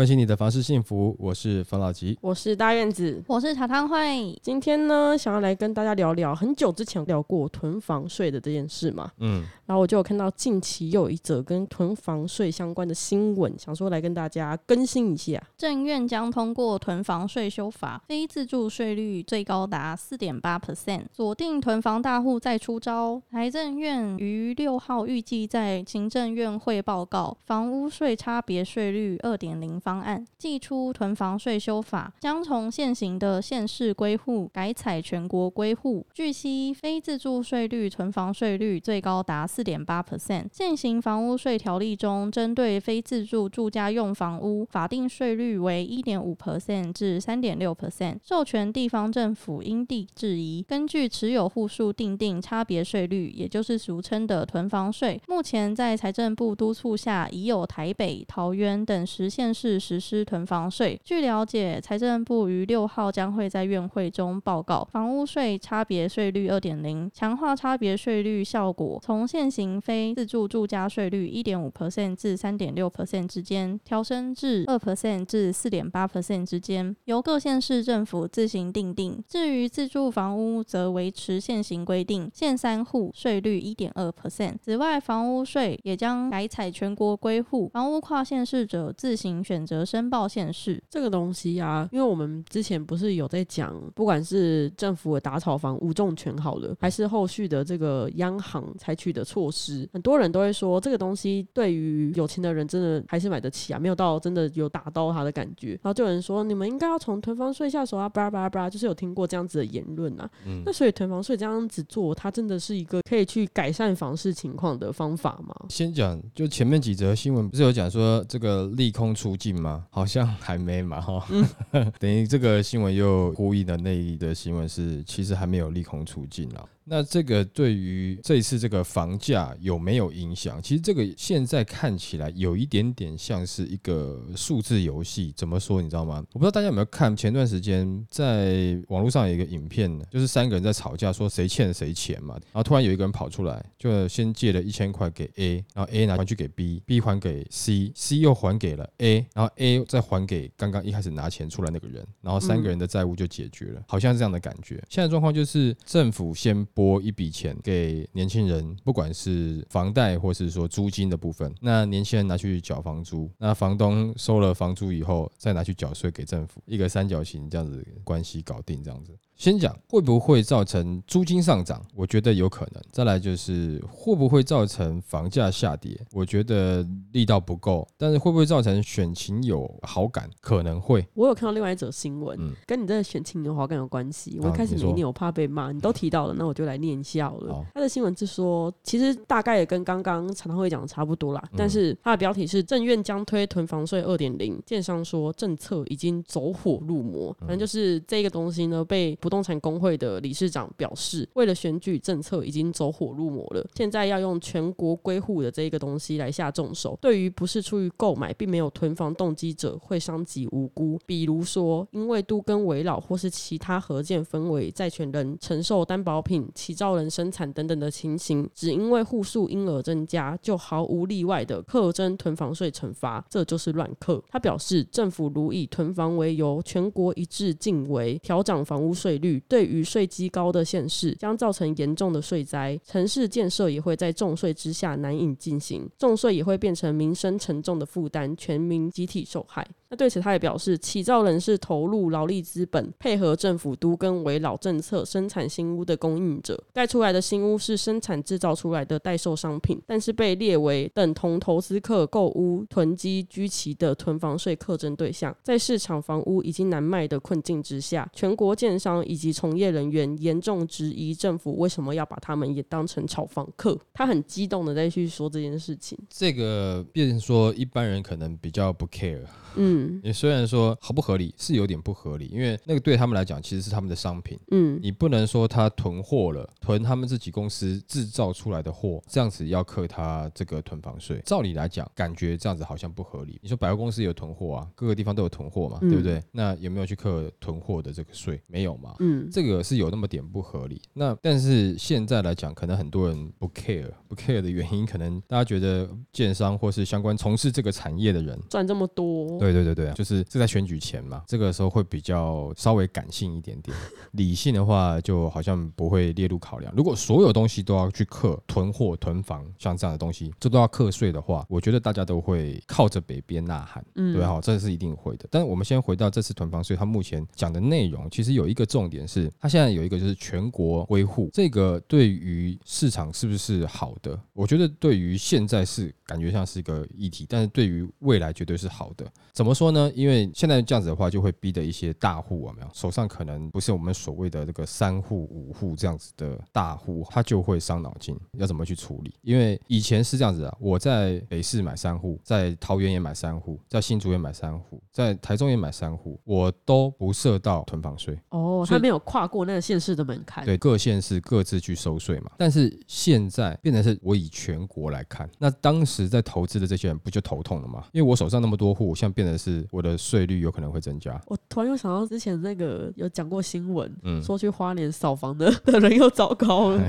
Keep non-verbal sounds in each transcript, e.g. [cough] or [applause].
关心你的房事幸福，我是冯老吉。我是大院子。我是茶汤会，今天呢，想要来跟大家聊聊很久之前聊过囤房税的这件事嘛。嗯，然后我就有看到近期又有一则跟囤房税相关的新闻，想说来跟大家更新一下。政院将通过囤房税修法，非自住税率最高达四点八 percent，锁定囤房大户再出招。财政院于六号预计在行政院会报告房屋税差别税率二点零方案，寄出囤房税修法，将从现行的县市归户改采全国归户。据悉，非自住税率囤房税率最高达四点八 percent。现行房屋税条例中，针对非自住住家用房屋，法定税率为一点五 percent 至三点六 percent，授权地方政府因地制宜，根据持有户数定定差别税率，也就是俗称的囤房税。目前在财政部督促下，已有台北、桃园等十县市实施囤房税。据了解，财政部于六号将会在院会中报告房屋税差别税率二点零，强化差别税率效果，从现行非自住住家税率一点五 percent 至三点六 percent 之间，调升至二 percent 至四点八 percent 之间，由各县市政府自行定定。至于自住房屋，则维持现行规定，限三户税率一点二 percent。此外，房屋税也将改采全国归户，房屋跨县市者自行选择申报县市。这个东西啊，因为我们之前不是有在讲，不管是政府的打草房无重权好了，还是后续的这个央行采取的措施，很多人都会说这个东西对于有钱的人真的还是买得起啊，没有到真的有打到他的感觉。然后就有人说你们应该要从囤房税下手啊，巴拉巴拉巴拉，就是有听过这样子的言论啊。嗯那所以囤房税这样子做，它真的是一个可以去改善房市情况的方法吗？先讲，就前面几则新闻不是有讲说这个利空出尽吗？好像 [laughs] 还没嘛哈。[laughs] 等于这个新闻又呼应的那一的新闻是，其实还没有利空出尽啊。那这个对于这一次这个房价有没有影响？其实这个现在看起来有一点点像是一个数字游戏。怎么说？你知道吗？我不知道大家有没有看前段时间在网络上有一个影片，就是三个人在吵架，说谁欠谁钱嘛。然后突然有一个人跑出来，就先借了一千块给 A，然后 A 拿回去给 B，B 还给 C，C 又还给了 A，然后 A 再还给刚刚一开始拿钱出来那个人，然后三个人的债务就解决了，好像是这样的感觉。现在状况就是政府先。拨一笔钱给年轻人，不管是房贷或是说租金的部分，那年轻人拿去缴房租，那房东收了房租以后，再拿去缴税给政府，一个三角形这样子关系搞定，这样子。先讲会不会造成租金上涨，我觉得有可能。再来就是会不会造成房价下跌，我觉得力道不够。但是会不会造成选情有好感，可能会。我有看到另外一则新闻，跟你这选情有好感有关系。我一开始没念，我怕被骂。你都提到了，那我就来念一下了。他的新闻是说，其实大概也跟刚刚常常会讲的差不多啦。但是他的标题是“政院将推囤房税二点零”，建商说政策已经走火入魔。反正就是这个东西呢，被不动产工会的理事长表示，为了选举政策已经走火入魔了，现在要用全国归户的这一个东西来下重手。对于不是出于购买并没有囤房动机者，会伤及无辜。比如说，因为都跟围绕或是其他合建分为债权人承受担保品、起造人生产等等的情形，只因为户数因而增加，就毫无例外的课征囤房税惩罚，这就是乱课。他表示，政府如以囤房为由，全国一致禁为调涨房屋税率，对。于税基高的县市，将造成严重的税灾，城市建设也会在重税之下难以进行，重税也会变成民生沉重的负担，全民集体受害。那对此，他也表示，起造人是投入劳力资本，配合政府都跟围老政策生产新屋的供应者，盖出来的新屋是生产制造出来的代售商品，但是被列为等同投资客购屋囤积居奇的囤房税课征对象。在市场房屋已经难卖的困境之下，全国建商以及从业人员严重质疑政府为什么要把他们也当成炒房客。他很激动的在去说这件事情。这个，变成说一般人可能比较不 care。嗯，[laughs] 你虽然说合不合理是有点不合理，因为那个对他们来讲其实是他们的商品。嗯，你不能说他囤货货了，囤他们自己公司制造出来的货，这样子要克他这个囤房税。照理来讲，感觉这样子好像不合理。你说百货公司有囤货啊，各个地方都有囤货嘛，对不对？那有没有去克囤货的这个税？没有嘛？嗯，这个是有那么点不合理。那但是现在来讲，可能很多人不 care，不 care 的原因，可能大家觉得建商或是相关从事这个产业的人赚这么多，对对对对，就是这在选举前嘛，这个时候会比较稍微感性一点点，[laughs] 理性的话就好像不会列入考量。如果所有东西都要去克囤货、囤房，像这样的东西，这都要课税的话，我觉得大家都会靠着北边呐喊，嗯对哈，这是一定会的。但是我们先回到这次囤房税，它目前讲的内容，其实有一个重重点是，它现在有一个就是全国维护，这个对于市场是不是好的？我觉得对于现在是感觉像是一个议题，但是对于未来绝对是好的。怎么说呢？因为现在这样子的话，就会逼得一些大户啊，没有手上可能不是我们所谓的这个三户五户这样子的大户，他就会伤脑筋，要怎么去处理？因为以前是这样子啊，我在北市买三户，在桃园也买三户，在新竹也买三户，在台中也买三户，我都不设到囤房税哦，他没有跨过那个县市的门槛，对，各县市各自去收税嘛。但是现在变成是我以全国来看，那当时在投资的这些人不就头痛了吗？因为我手上那么多户，现在变得是我的税率有可能会增加。我突然又想到之前那个有讲过新闻，说去花莲扫房的 [laughs] 的人又糟糕了，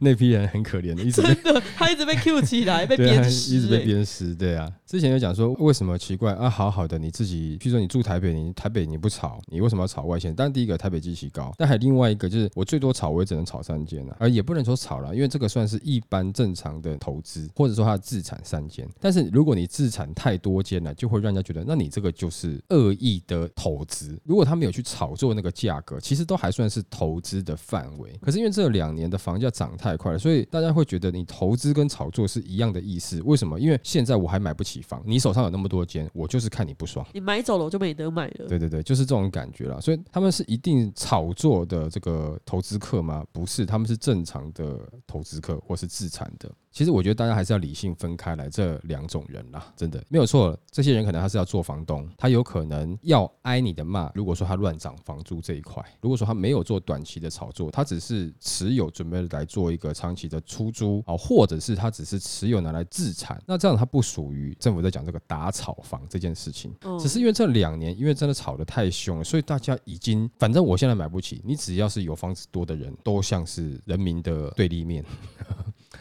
那批人很可怜的，一直真的他一直被 Q 起来，[laughs] 被鞭尸，一直被鞭尸。对啊，之前有讲说为什么奇怪啊？好好的你自己，譬如说你住台北，你台北你不炒，你为什么要炒外线？但第一个台北机器高，但还有另外一个就是我最多炒我也只能炒三间啊，而也不能说炒了，因为这个算是一般正常的投资，或者说它自产三间。但是如果你自产太多间了，就会让人家觉得那你这个就是恶意的投资。如果他没有去炒作那个价格，其实都还算是投资的范围。可是因为这两年的房价涨太快了，所以大家会觉得你投资跟炒作是一样的意思。为什么？因为现在我还买不起房，你手上有那么多间，我就是看你不爽，你买走了我就没得买了。对对对，就是这种感觉了。所以他们是一定炒作的这个投资客吗？不是，他们是正常的投资客或是自产的。其实我觉得大家还是要理性分开来这两种人啦，真的没有错。这些人可能他是要做房东，他有可能要挨你的骂。如果说他乱涨房租这一块，如果说他没有做短期的炒作，他只是持有准备来做一个长期的出租啊，或者是他只是持有拿来自产，那这样他不属于政府在讲这个打炒房这件事情。只是因为这两年因为真的炒得太凶了，所以大家已经反正我现在买不起，你只要是有房子多的人都像是人民的对立面。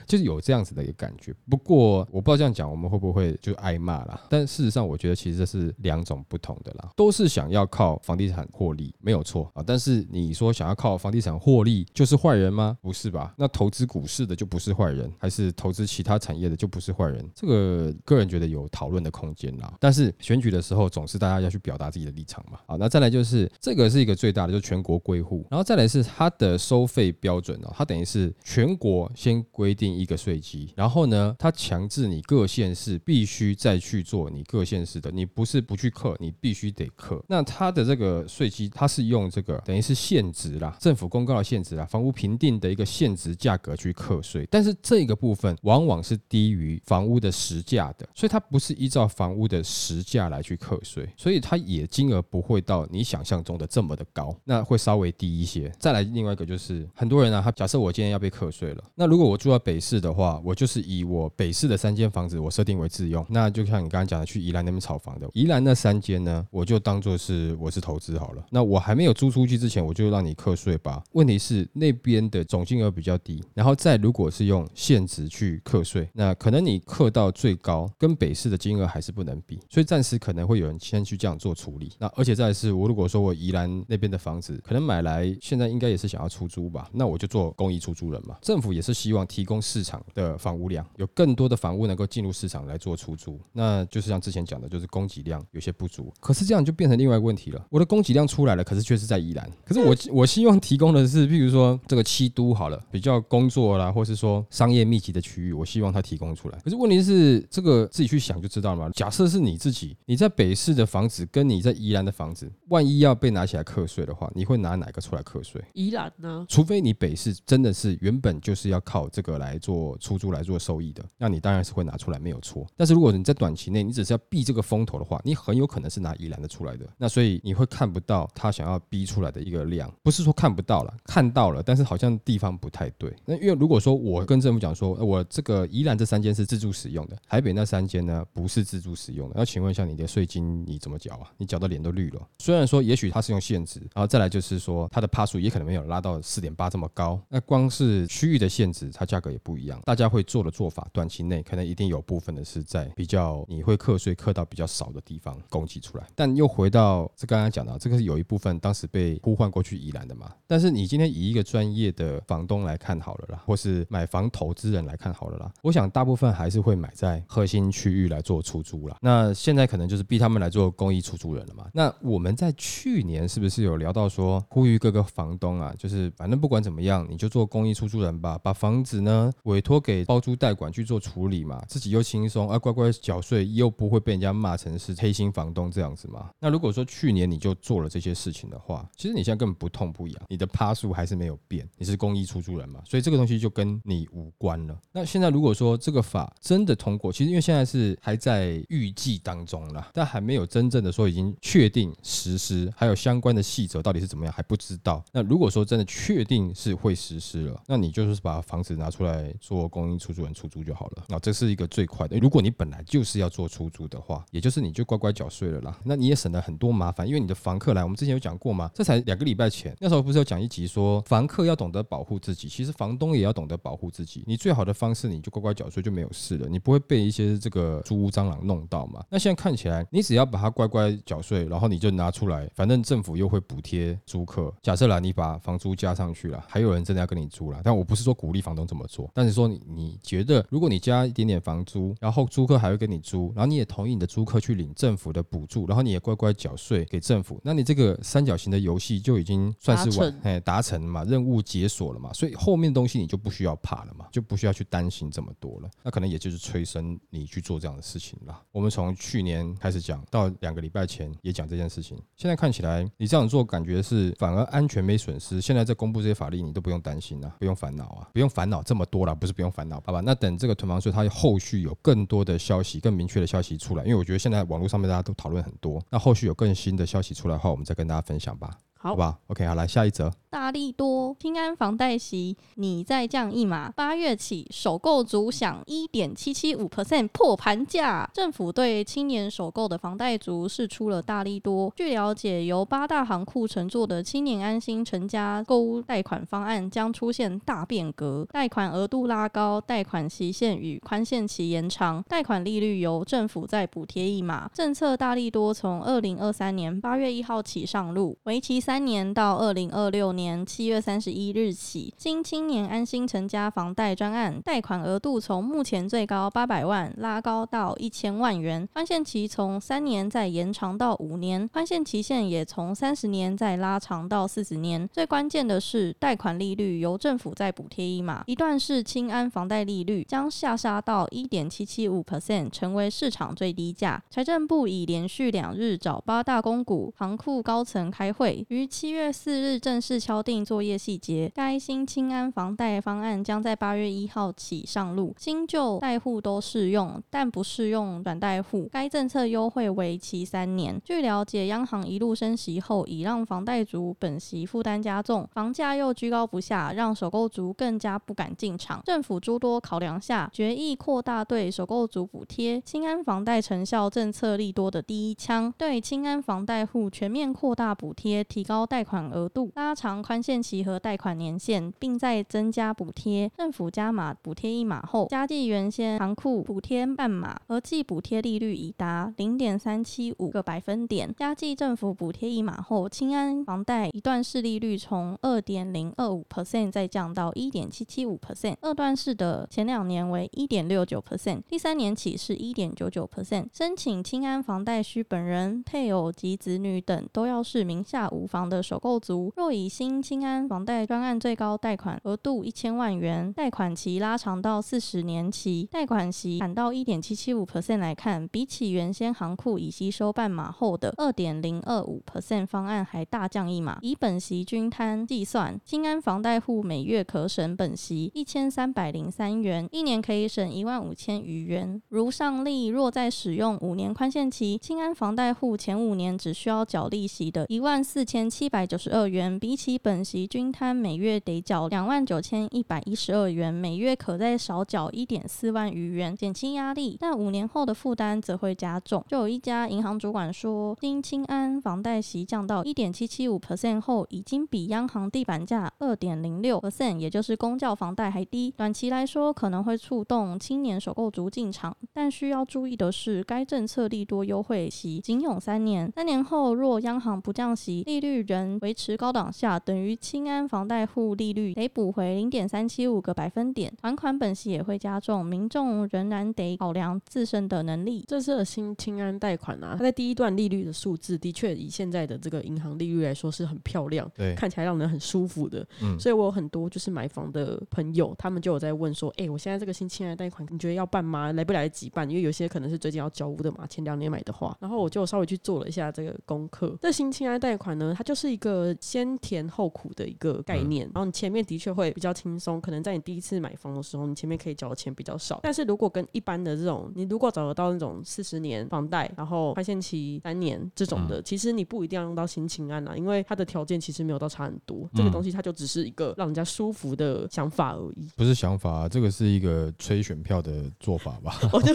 就是有这样子的一个感觉，不过我不知道这样讲我们会不会就挨骂了。但事实上，我觉得其实这是两种不同的啦，都是想要靠房地产获利，没有错啊。但是你说想要靠房地产获利就是坏人吗？不是吧？那投资股市的就不是坏人，还是投资其他产业的就不是坏人？这个个人觉得有讨论的空间啦。但是选举的时候总是大家要去表达自己的立场嘛。好，那再来就是这个是一个最大的，就全国归户，然后再来是它的收费标准哦，它等于是全国先规定。一个税基，然后呢，它强制你各县市必须再去做你各县市的，你不是不去课，你必须得课。那它的这个税基，它是用这个等于是限值啦，政府公告的限值啦，房屋评定的一个限值价格去课税，但是这个部分往往是低于房屋的实价的，所以它不是依照房屋的实价来去课税，所以它也金额不会到你想象中的这么的高，那会稍微低一些。再来另外一个就是很多人啊，他假设我今天要被课税了，那如果我住在北。市的话，我就是以我北市的三间房子，我设定为自用。那就像你刚刚讲的，去宜兰那边炒房的，宜兰那三间呢，我就当做是我是投资好了。那我还没有租出去之前，我就让你课税吧。问题是那边的总金额比较低，然后再如果是用现值去课税，那可能你课到最高，跟北市的金额还是不能比。所以暂时可能会有人先去这样做处理。那而且再是，我如果说我宜兰那边的房子可能买来，现在应该也是想要出租吧，那我就做公益出租人嘛。政府也是希望提供。市场的房屋量有更多的房屋能够进入市场来做出租，那就是像之前讲的，就是供给量有些不足。可是这样就变成另外一个问题了，我的供给量出来了，可是却是在宜兰。可是我我希望提供的是，譬如说这个七都好了，比较工作啦，或是说商业密集的区域，我希望它提供出来。可是问题是，这个自己去想就知道了嘛。假设是你自己，你在北市的房子跟你在宜兰的房子，万一要被拿起来课税的话，你会拿哪个出来课税？宜兰呢？除非你北市真的是原本就是要靠这个来。做出租来做收益的，那你当然是会拿出来没有错。但是如果你在短期内你只是要避这个风头的话，你很有可能是拿宜兰的出来的。那所以你会看不到他想要逼出来的一个量，不是说看不到了，看到了，但是好像地方不太对。那因为如果说我跟政府讲说，我这个宜兰这三间是自助使用的，台北那三间呢不是自助使用的，那请问一下你的税金你怎么缴啊？你缴的脸都绿了。虽然说也许它是用限值，然后再来就是说它的帕数也可能没有拉到四点八这么高。那光是区域的限值，它价格也不不一样。大家会做的做法，短期内可能一定有部分的是在比较你会课税课到比较少的地方供给出来。但又回到这刚刚讲到，这个是有一部分当时被呼唤过去宜兰的嘛。但是你今天以一个专业的房东来看好了啦，或是买房投资人来看好了啦，我想大部分还是会买在核心区域来做出租啦。那现在可能就是逼他们来做公益出租人了嘛。那我们在去年是不是有聊到说，呼吁各个房东啊，就是反正不管怎么样，你就做公益出租人吧，把房子呢委托给包租代管去做处理嘛，自己又轻松啊，乖乖缴税，又不会被人家骂成是黑心房东这样子嘛。那如果说去年你就做了这些事情的话，其实你现在根本不痛不痒，你的趴数还是没有变，你是公益出租人嘛，所以这个东西就跟你无关了。那现在如果说这个法真的通过，其实因为现在是还在预计当中了，但还没有真正的说已经确定实施，还有相关的细则到底是怎么样还不知道。那如果说真的确定是会实施了，那你就是把房子拿出来做公益出租人出租就好了。那这是一个最快的。如果你本来就是要做出租的话，也就是你就乖乖缴税了啦，那你也省了很多麻烦，因为你的房客来，我们之前有讲过嘛，这才两个礼拜前，那时候不是有讲一集说房客要懂得保护自己，其实房东也要懂得保护自己。你最好的方式，你就乖乖缴税就没有事了，你不会被一些这个租屋蟑螂弄到嘛。那现在看起来，你只要把它乖乖缴税，然后你就拿出来，反正政府又会补贴租客。假设啦，你把房租加上去了，还有人真的要跟你租了，但我不是说鼓励房东这么做，但是说你你觉得，如果你加一点点房租，然后租客还会跟你租，然后你也同意你的租客去领政府的补助，然后你也乖乖缴税给政府，那你这个三角形的游戏就已经算是完哎达成了嘛，任务解锁了嘛，所以后面东西你就不需要怕了嘛，就不需要去担心这么多了。那可能也就是催生你去做这样的事情了。我们从去年开始讲到两个礼拜前也讲这件事情，现在看起来你这样做感觉是反而安全没损失。现在在公布这些法律，你都不用担心了，不用烦恼啊，不用烦恼这么多不是不用烦恼，好吧？那等这个囤房税它后续有更多的消息、更明确的消息出来，因为我觉得现在网络上面大家都讨论很多，那后续有更新的消息出来的话，我们再跟大家分享吧。好吧，OK，好，来下一则。大力多平安房贷息，你再降一码，八月起首购族享一点七七五 percent 破盘价。政府对青年首购的房贷族释出了大力多。据了解，由八大行库乘坐的青年安心成家购物贷款方案将出现大变革，贷款额度拉高，贷款期限与宽限期延长，贷款利率由政府再补贴一码。政策大力多从二零二三年八月一号起上路，为期三。三年到二零二六年七月三十一日起，新青年安心成家房贷专案贷款额度从目前最高八百万拉高到一千万元，宽限期从三年再延长到五年，宽限期限也从三十年再拉长到四十年。最关键的是，贷款利率由政府再补贴一码，一段是清安房贷利率将下杀到一点七七五 percent，成为市场最低价。财政部已连续两日找八大公股行库高层开会，于七月四日正式敲定作业细节。该新清安房贷方案将在八月一号起上路，新旧贷户都适用，但不适用转贷户。该政策优惠为期三年。据了解，央行一路升息后，已让房贷族本息负担加重，房价又居高不下，让首购族更加不敢进场。政府诸多考量下，决议扩大对首购族补贴。清安房贷成效政策利多的第一枪，对清安房贷户全面扩大补贴，提高。高贷款额度拉长宽限期和贷款年限，并再增加补贴。政府加码补贴一码后，加计原先行库补贴半码，合计补贴利率已达零点三七五个百分点。加计政府补贴一码后，清安房贷一段式利率从二点零二五 percent 再降到一点七七五 percent。二段式的前两年为一点六九 percent，第三年起是一点九九 percent。申请清安房贷需本人、配偶及子女等都要是名下无房。的首购族，若以新青安房贷专案最高贷款额度一千万元，贷款期拉长到四十年期，贷款息砍到一点七七五 percent 来看，比起原先行库已吸收半码后的二点零二五 percent 方案还大降一码。以本息均摊计算，青安房贷户每月可省本息一千三百零三元，一年可以省一万五千余元。如上例，若在使用五年宽限期，青安房贷户前五年只需要缴利息的一万四千千七百九十二元，比起本息均摊每月得缴两万九千一百一十二元，每月可再少缴一点四万余元，减轻压力。但五年后的负担则会加重。就有一家银行主管说，新青安房贷息降到一点七七五 percent 后，已经比央行地板价二点零六 percent，也就是公教房贷还低。短期来说，可能会触动青年首购族进场，但需要注意的是，该政策利多优惠息仅有三年。三年后，若央行不降息，利率仍维持高档下，等于清安房贷户利率得补回零点三七五个百分点，还款本息也会加重，民众仍然得考量自身的能力。这次的新清安贷款啊，它在第一段利率的数字的确以现在的这个银行利率来说是很漂亮，对，看起来让人很舒服的。嗯，所以我有很多就是买房的朋友，他们就有在问说，哎，我现在这个新清安贷款，你觉得要办吗？来不来得及办？因为有些可能是最近要交屋的嘛，前两年买的话，然后我就稍微去做了一下这个功课。这新清安贷款呢，它就是一个先甜后苦的一个概念。然后你前面的确会比较轻松，可能在你第一次买房的时候，你前面可以缴的钱比较少。但是如果跟一般的这种，你如果找得到那种四十年房贷，然后宽限期三年这种的，其实你不一定要用到新青安啊，因为它的条件其实没有到差很多。这个东西它就只是一个让人家舒服的想法而已。不是想法，这个是一个催选票的做法吧？[laughs] 我就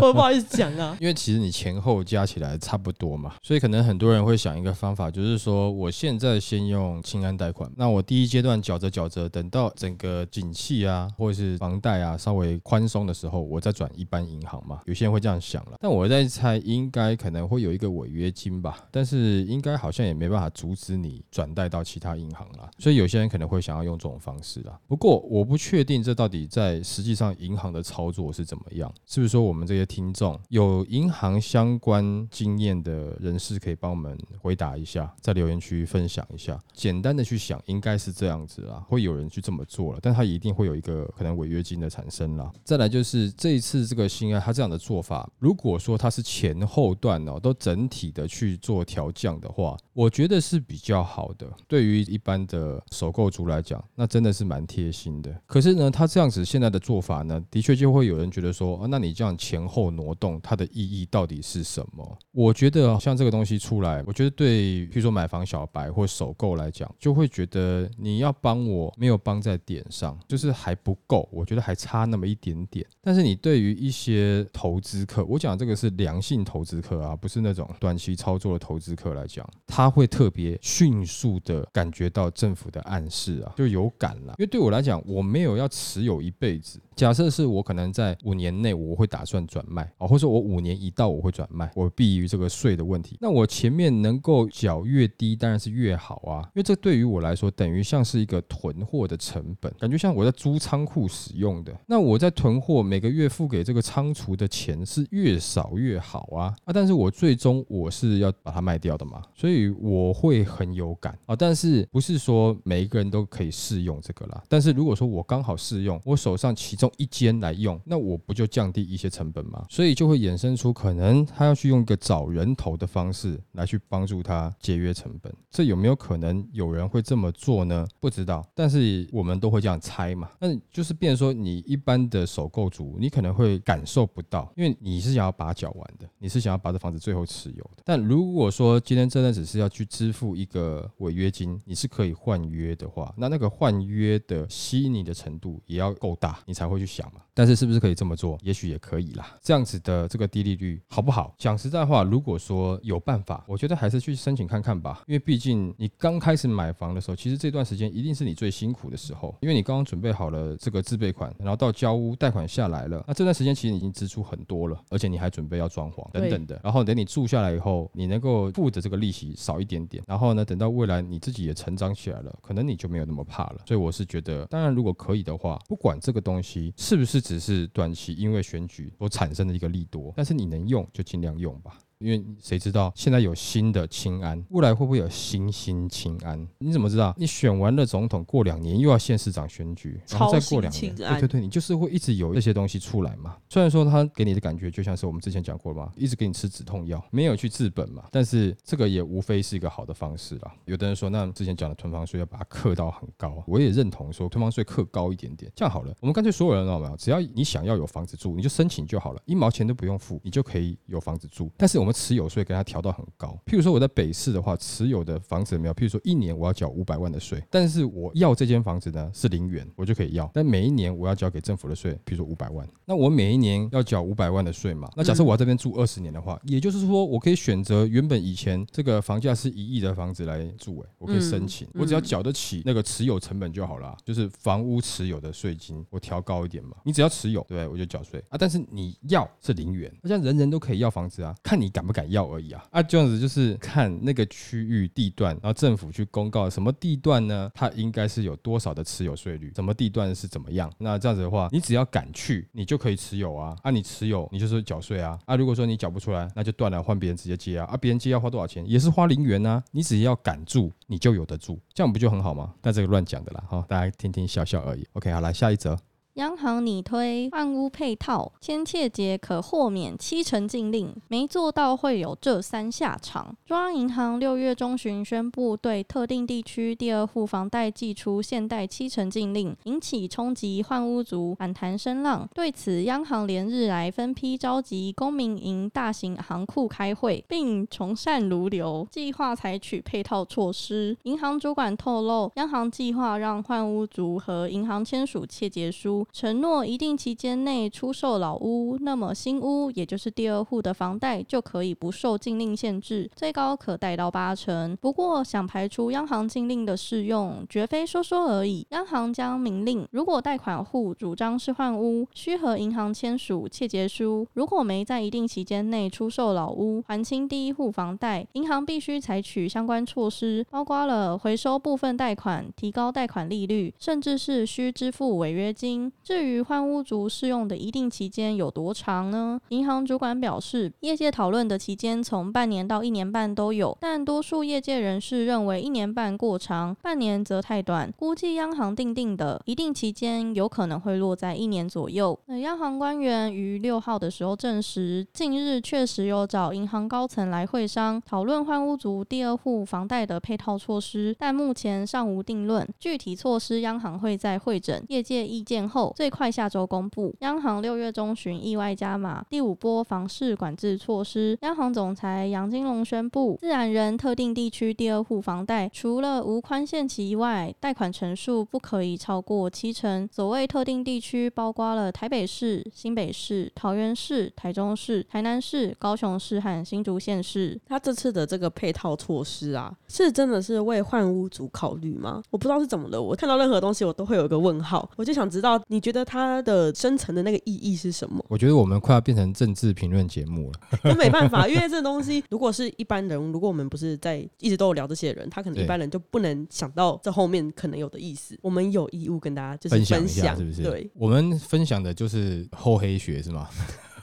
我不好意思讲啊，[laughs] 因为其实你前后加起来差不多嘛，所以可能很多人会想一个方法，就是说我现在先用清安贷款，那我第一阶段缴着缴着，等到整个景气啊或者是房贷啊稍微宽松的时候，我再转一般银行嘛。有些人会这样想了，但我在猜，应该可能会有一个违约金吧，但是应该好像也没办法阻止你转贷到其他银行了，所以有些人可能会想要用这种方式啊。不过我不确定这到底在实际上银行的操作是怎么样，是不是说我们这些听众有银行相关经验的人士可以帮我们回答一下，在留言区分享一下。简单的去想，应该是这样子啦，会有人去这么做了，但他一定会有一个可能违约金的产生啦。再来就是这一次这个新案，他这样的做法，如果说他是前后段哦都整体的去做调降的话，我觉得是比较好的。对于一般的首购族来讲，那真的是蛮贴心的。可是呢，他这样子现在的做法呢，的确就会有人觉得说，啊，那你这样前后挪动，它的意义到底是什么？我觉得像这个东西出来，我觉得对，譬如说买房小白或首购来讲，就会觉得你要帮我没有帮在点上，就是还不够，我觉得还差那么一点点。但是你对于一些投资客，我讲这个是良性投资客啊，不是那种短期操作的投资客来讲，他会特别迅速的感觉到政府的暗示啊，就有感了。因为对我来讲，我没有要持有一辈子。假设是我可能在五年内我会打算转卖啊，或者我五年一到我会转卖，我避于这个税的问题。那我前面能够缴越低，当然是越好啊，因为这对于我来说等于像是一个囤货的成本，感觉像我在租仓库使用的。那我在囤货，每个月付给这个仓储的钱是越少越好啊啊！但是我最终我是要把它卖掉的嘛，所以我会很有感啊。但是不是说每一个人都可以适用这个啦？但是如果说我刚好适用，我手上其中。一间来用，那我不就降低一些成本吗？所以就会衍生出可能他要去用一个找人头的方式来去帮助他节约成成本。这有没有可能有人会这么做呢？不知道，但是我们都会这样猜嘛。那就是变说，你一般的首购族，你可能会感受不到，因为你是想要把缴完的，你是想要把这房子最后持有的。但如果说今天真的只是要去支付一个违约金，你是可以换约的话，那那个换约的吸引你的程度也要够大，你才会。去想嘛，但是是不是可以这么做？也许也可以啦。这样子的这个低利率好不好？讲实在话，如果说有办法，我觉得还是去申请看看吧。因为毕竟你刚开始买房的时候，其实这段时间一定是你最辛苦的时候，因为你刚刚准备好了这个自备款，然后到交屋贷款下来了，那这段时间其实已经支出很多了，而且你还准备要装潢等等的。然后等你住下来以后，你能够付的这个利息少一点点，然后呢，等到未来你自己也成长起来了，可能你就没有那么怕了。所以我是觉得，当然如果可以的话，不管这个东西。是不是只是短期因为选举所产生的一个利多？但是你能用就尽量用吧。因为谁知道现在有新的清安，未来会不会有新新清安？你怎么知道？你选完了总统，过两年又要县市长选举，然后再过两年，对对对，你就是会一直有这些东西出来嘛。虽然说他给你的感觉就像是我们之前讲过了嘛，一直给你吃止痛药，没有去治本嘛。但是这个也无非是一个好的方式啦。有的人说，那之前讲的囤房税要把它克到很高，我也认同说囤房税克高一点点，这样好了。我们干脆所有人知道没有？只要你想要有房子住，你就申请就好了，一毛钱都不用付，你就可以有房子住。但是我们持有税给它调到很高。譬如说我在北市的话，持有的房子没有，譬如说一年我要缴五百万的税，但是我要这间房子呢是零元，我就可以要。但每一年我要交给政府的税，譬如说五百万，那我每一年要缴五百万的税嘛。那假设我要这边住二十年的话，也就是说我可以选择原本以前这个房价是一亿的房子来住，哎，我可以申请，我只要缴得起那个持有成本就好了，就是房屋持有的税金我调高一点嘛。你只要持有，对，我就缴税啊。但是你要是零元，那像人人都可以要房子啊，看你敢不敢要而已啊。啊，这样子就是看那个区域地段，然后政府去公告什么地段呢？它应该是有多少的持有税率，什么地段是怎么样？那这样子的话，你只要敢去，你就可以持有啊。啊，你持有，你就是缴税啊。啊，如果说你缴不出来，那就断了，换别人直接接啊。啊，别人接要花多少钱？也是花零元啊。你只要敢住，你就有得住，这样不就很好吗？但这个乱讲的啦，哈，大家听听笑笑而已。OK，好，来下一则。央行拟推换屋配套，签切结可豁免七成禁令，没做到会有这三下场。中央银行六月中旬宣布对特定地区第二户房贷寄出现贷七成禁令，引起冲击换屋族反弹声浪。对此，央行连日来分批召集公民营大型行库开会，并从善如流，计划采取配套措施。银行主管透露，央行计划让换屋族和银行签署切结书。承诺一定期间内出售老屋，那么新屋也就是第二户的房贷就可以不受禁令限制，最高可贷到八成。不过，想排除央行禁令的适用，绝非说说而已。央行将明令，如果贷款户主张是换屋，需和银行签署切结书。如果没在一定期间内出售老屋，还清第一户房贷，银行必须采取相关措施，包括了回收部分贷款、提高贷款利率，甚至是需支付违约金。至于换屋族适用的一定期间有多长呢？银行主管表示，业界讨论的期间从半年到一年半都有，但多数业界人士认为一年半过长，半年则太短。估计央行定定的一定期间有可能会落在一年左右。那央行官员于六号的时候证实，近日确实有找银行高层来会商，讨论换屋族第二户房贷的配套措施，但目前尚无定论。具体措施，央行会在会诊业界意见后。最快下周公布。央行六月中旬意外加码第五波房市管制措施。央行总裁杨金龙宣布，自然人特定地区第二户房贷，除了无宽限期以外，贷款成数不可以超过七成。所谓特定地区，包括了台北市、新北市、桃园市、台中市、台南市、高雄市和新竹县市。他这次的这个配套措施啊，是真的是为换屋族考虑吗？我不知道是怎么的，我看到任何东西我都会有一个问号，我就想知道你。觉得它的深层的那个意义是什么？我觉得我们快要变成政治评论节目了。[laughs] 那没办法，因为这东西如果是一般人，如果我们不是在一直都有聊这些人，他可能一般人就不能想到这后面可能有的意思。我们有义务跟大家就是分享，是不是？对，我们分享的就是厚黑学，是吗？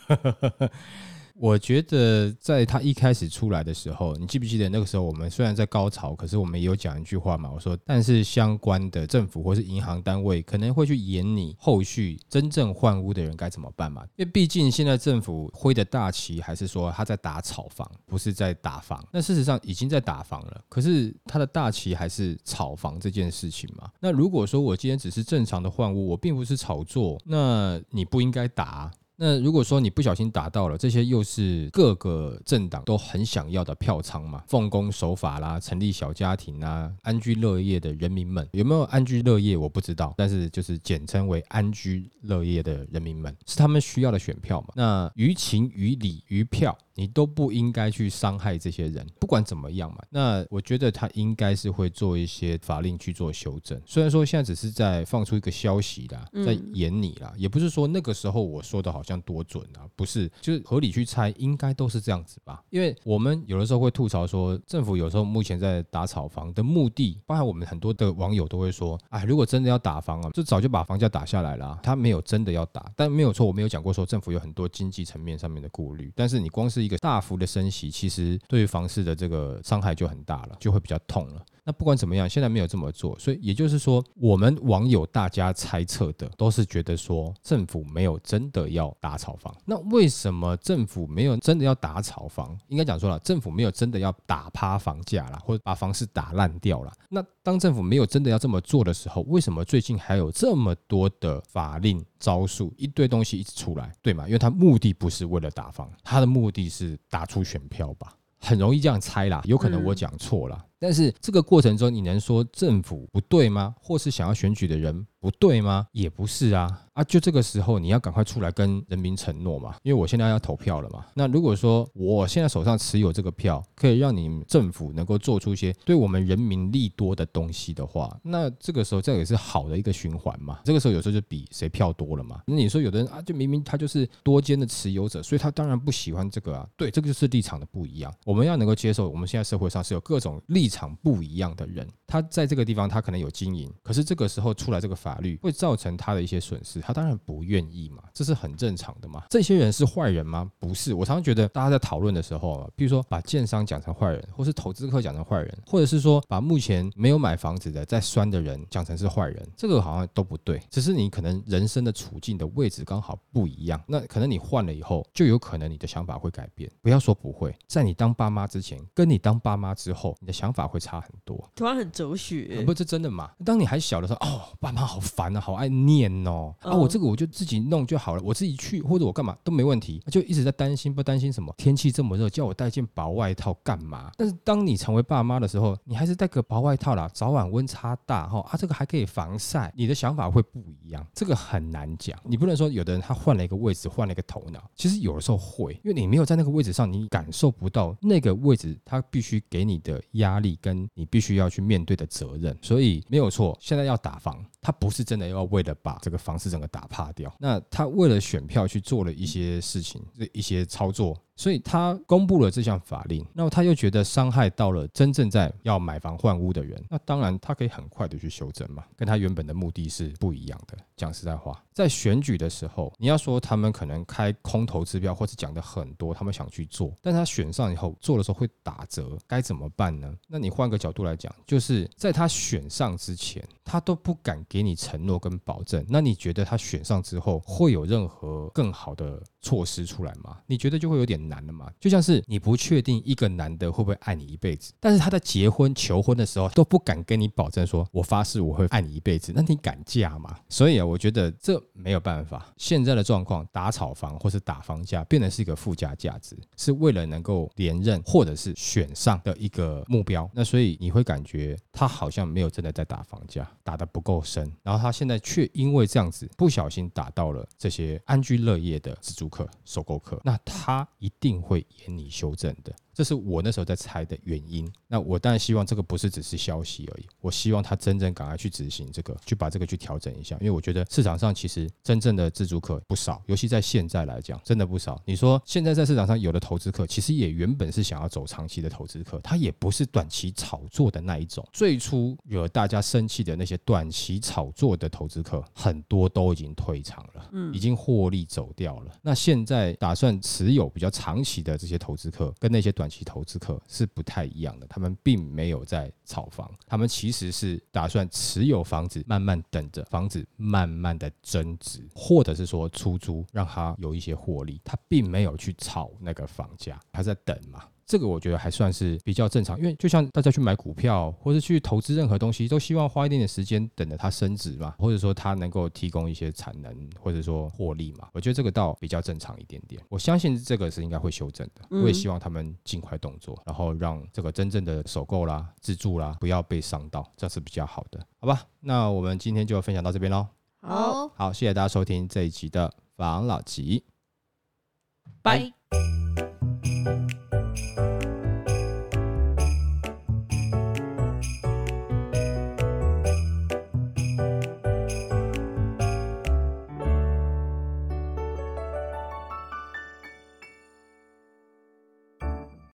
[laughs] 我觉得在他一开始出来的时候，你记不记得那个时候我们虽然在高潮，可是我们也有讲一句话嘛，我说，但是相关的政府或是银行单位可能会去演你后续真正换屋的人该怎么办嘛？因为毕竟现在政府挥的大旗还是说他在打炒房，不是在打房。那事实上已经在打房了，可是他的大旗还是炒房这件事情嘛？那如果说我今天只是正常的换屋，我并不是炒作，那你不应该打。那如果说你不小心打到了这些，又是各个政党都很想要的票仓嘛，奉公守法啦，成立小家庭啊，安居乐业的人民们，有没有安居乐业我不知道，但是就是简称为安居乐业的人民们，是他们需要的选票嘛？那于情于理于票。你都不应该去伤害这些人，不管怎么样嘛。那我觉得他应该是会做一些法令去做修正。虽然说现在只是在放出一个消息啦，在演你啦，也不是说那个时候我说的好像多准啊，不是，就是合理去猜，应该都是这样子吧。因为我们有的时候会吐槽说，政府有时候目前在打炒房的目的，包含我们很多的网友都会说，哎，如果真的要打房啊，就早就把房价打下来了。他没有真的要打，但没有错，我没有讲过说政府有很多经济层面上面的顾虑，但是你光是是一个大幅的升息，其实对于房市的这个伤害就很大了，就会比较痛了。那不管怎么样，现在没有这么做，所以也就是说，我们网友大家猜测的都是觉得说，政府没有真的要打炒房。那为什么政府没有真的要打炒房？应该讲说了，政府没有真的要打趴房价啦，或者把房市打烂掉啦。那当政府没有真的要这么做的时候，为什么最近还有这么多的法令招数，一堆东西一直出来，对吗？因为它目的不是为了打房，它的目的是打出选票吧。很容易这样猜啦，有可能我讲错了。但是这个过程中，你能说政府不对吗？或是想要选举的人不对吗？也不是啊啊！就这个时候，你要赶快出来跟人民承诺嘛，因为我现在要投票了嘛。那如果说我现在手上持有这个票，可以让你政府能够做出一些对我们人民利多的东西的话，那这个时候这也是好的一个循环嘛。这个时候有时候就比谁票多了嘛。那你说有的人啊，就明明他就是多间的持有者，所以他当然不喜欢这个啊。对，这个就是立场的不一样。我们要能够接受，我们现在社会上是有各种立场不一样的人，他在这个地方他可能有经营，可是这个时候出来这个法律会造成他的一些损失，他当然不愿意嘛，这是很正常的嘛。这些人是坏人吗？不是。我常常觉得大家在讨论的时候，比如说把建商讲成坏人，或是投资客讲成坏人，或者是说把目前没有买房子的在酸的人讲成是坏人，这个好像都不对。只是你可能人生的处境的位置刚好不一样，那可能你换了以后，就有可能你的想法会改变。不要说不会，在你当爸妈之前，跟你当爸妈之后，你的想法会差。很多，突然很哲学，不，这真的嘛？当你还小的时候，哦，爸妈好烦啊，好爱念哦，啊，我这个我就自己弄就好了，我自己去或者我干嘛都没问题，就一直在担心，不担心什么？天气这么热，叫我带件薄外套干嘛？但是当你成为爸妈的时候，你还是带个薄外套啦，早晚温差大哈，啊，这个还可以防晒，你的想法会不一样，这个很难讲，你不能说有的人他换了一个位置，换了一个头脑，其实有的时候会，因为你没有在那个位置上，你感受不到那个位置他必须给你的压力力跟。你必须要去面对的责任，所以没有错。现在要打房，他不是真的要为了把这个房市整个打趴掉，那他为了选票去做了一些事情，这一些操作。所以他公布了这项法令，那么他又觉得伤害到了真正在要买房换屋的人，那当然他可以很快的去修正嘛，跟他原本的目的是不一样的。讲实在话，在选举的时候，你要说他们可能开空头支标，或是讲的很多，他们想去做，但他选上以后做的时候会打折，该怎么办呢？那你换个角度来讲，就是在他选上之前，他都不敢给你承诺跟保证，那你觉得他选上之后会有任何更好的措施出来吗？你觉得就会有点。难了嘛？就像是你不确定一个男的会不会爱你一辈子，但是他在结婚求婚的时候都不敢跟你保证说“我发誓我会爱你一辈子”，那你敢嫁吗？所以啊，我觉得这没有办法。现在的状况，打炒房或是打房价，变成是一个附加价值，是为了能够连任或者是选上的一个目标。那所以你会感觉他好像没有真的在打房价，打得不够深。然后他现在却因为这样子不小心打到了这些安居乐业的自住客、收购客，那他一。定会严你修正的。这是我那时候在猜的原因。那我当然希望这个不是只是消息而已，我希望他真正赶快去执行这个，去把这个去调整一下。因为我觉得市场上其实真正的自主客不少，尤其在现在来讲，真的不少。你说现在在市场上有的投资客，其实也原本是想要走长期的投资客，他也不是短期炒作的那一种。最初惹大家生气的那些短期炒作的投资客，很多都已经退场了，嗯，已经获利走掉了。那现在打算持有比较长期的这些投资客，跟那些短短期投资客是不太一样的，他们并没有在炒房，他们其实是打算持有房子，慢慢等着房子慢慢的增值，或者是说出租，让他有一些获利，他并没有去炒那个房价，他在等嘛。这个我觉得还算是比较正常，因为就像大家去买股票或者去投资任何东西，都希望花一点点时间等着它升值嘛，或者说它能够提供一些产能或者说获利嘛。我觉得这个倒比较正常一点点。我相信这个是应该会修正的。我也希望他们尽快动作，然后让这个真正的首购啦、自助啦不要被伤到，这是比较好的，好吧？那我们今天就分享到这边喽。好，好，谢谢大家收听这一集的房老吉，拜。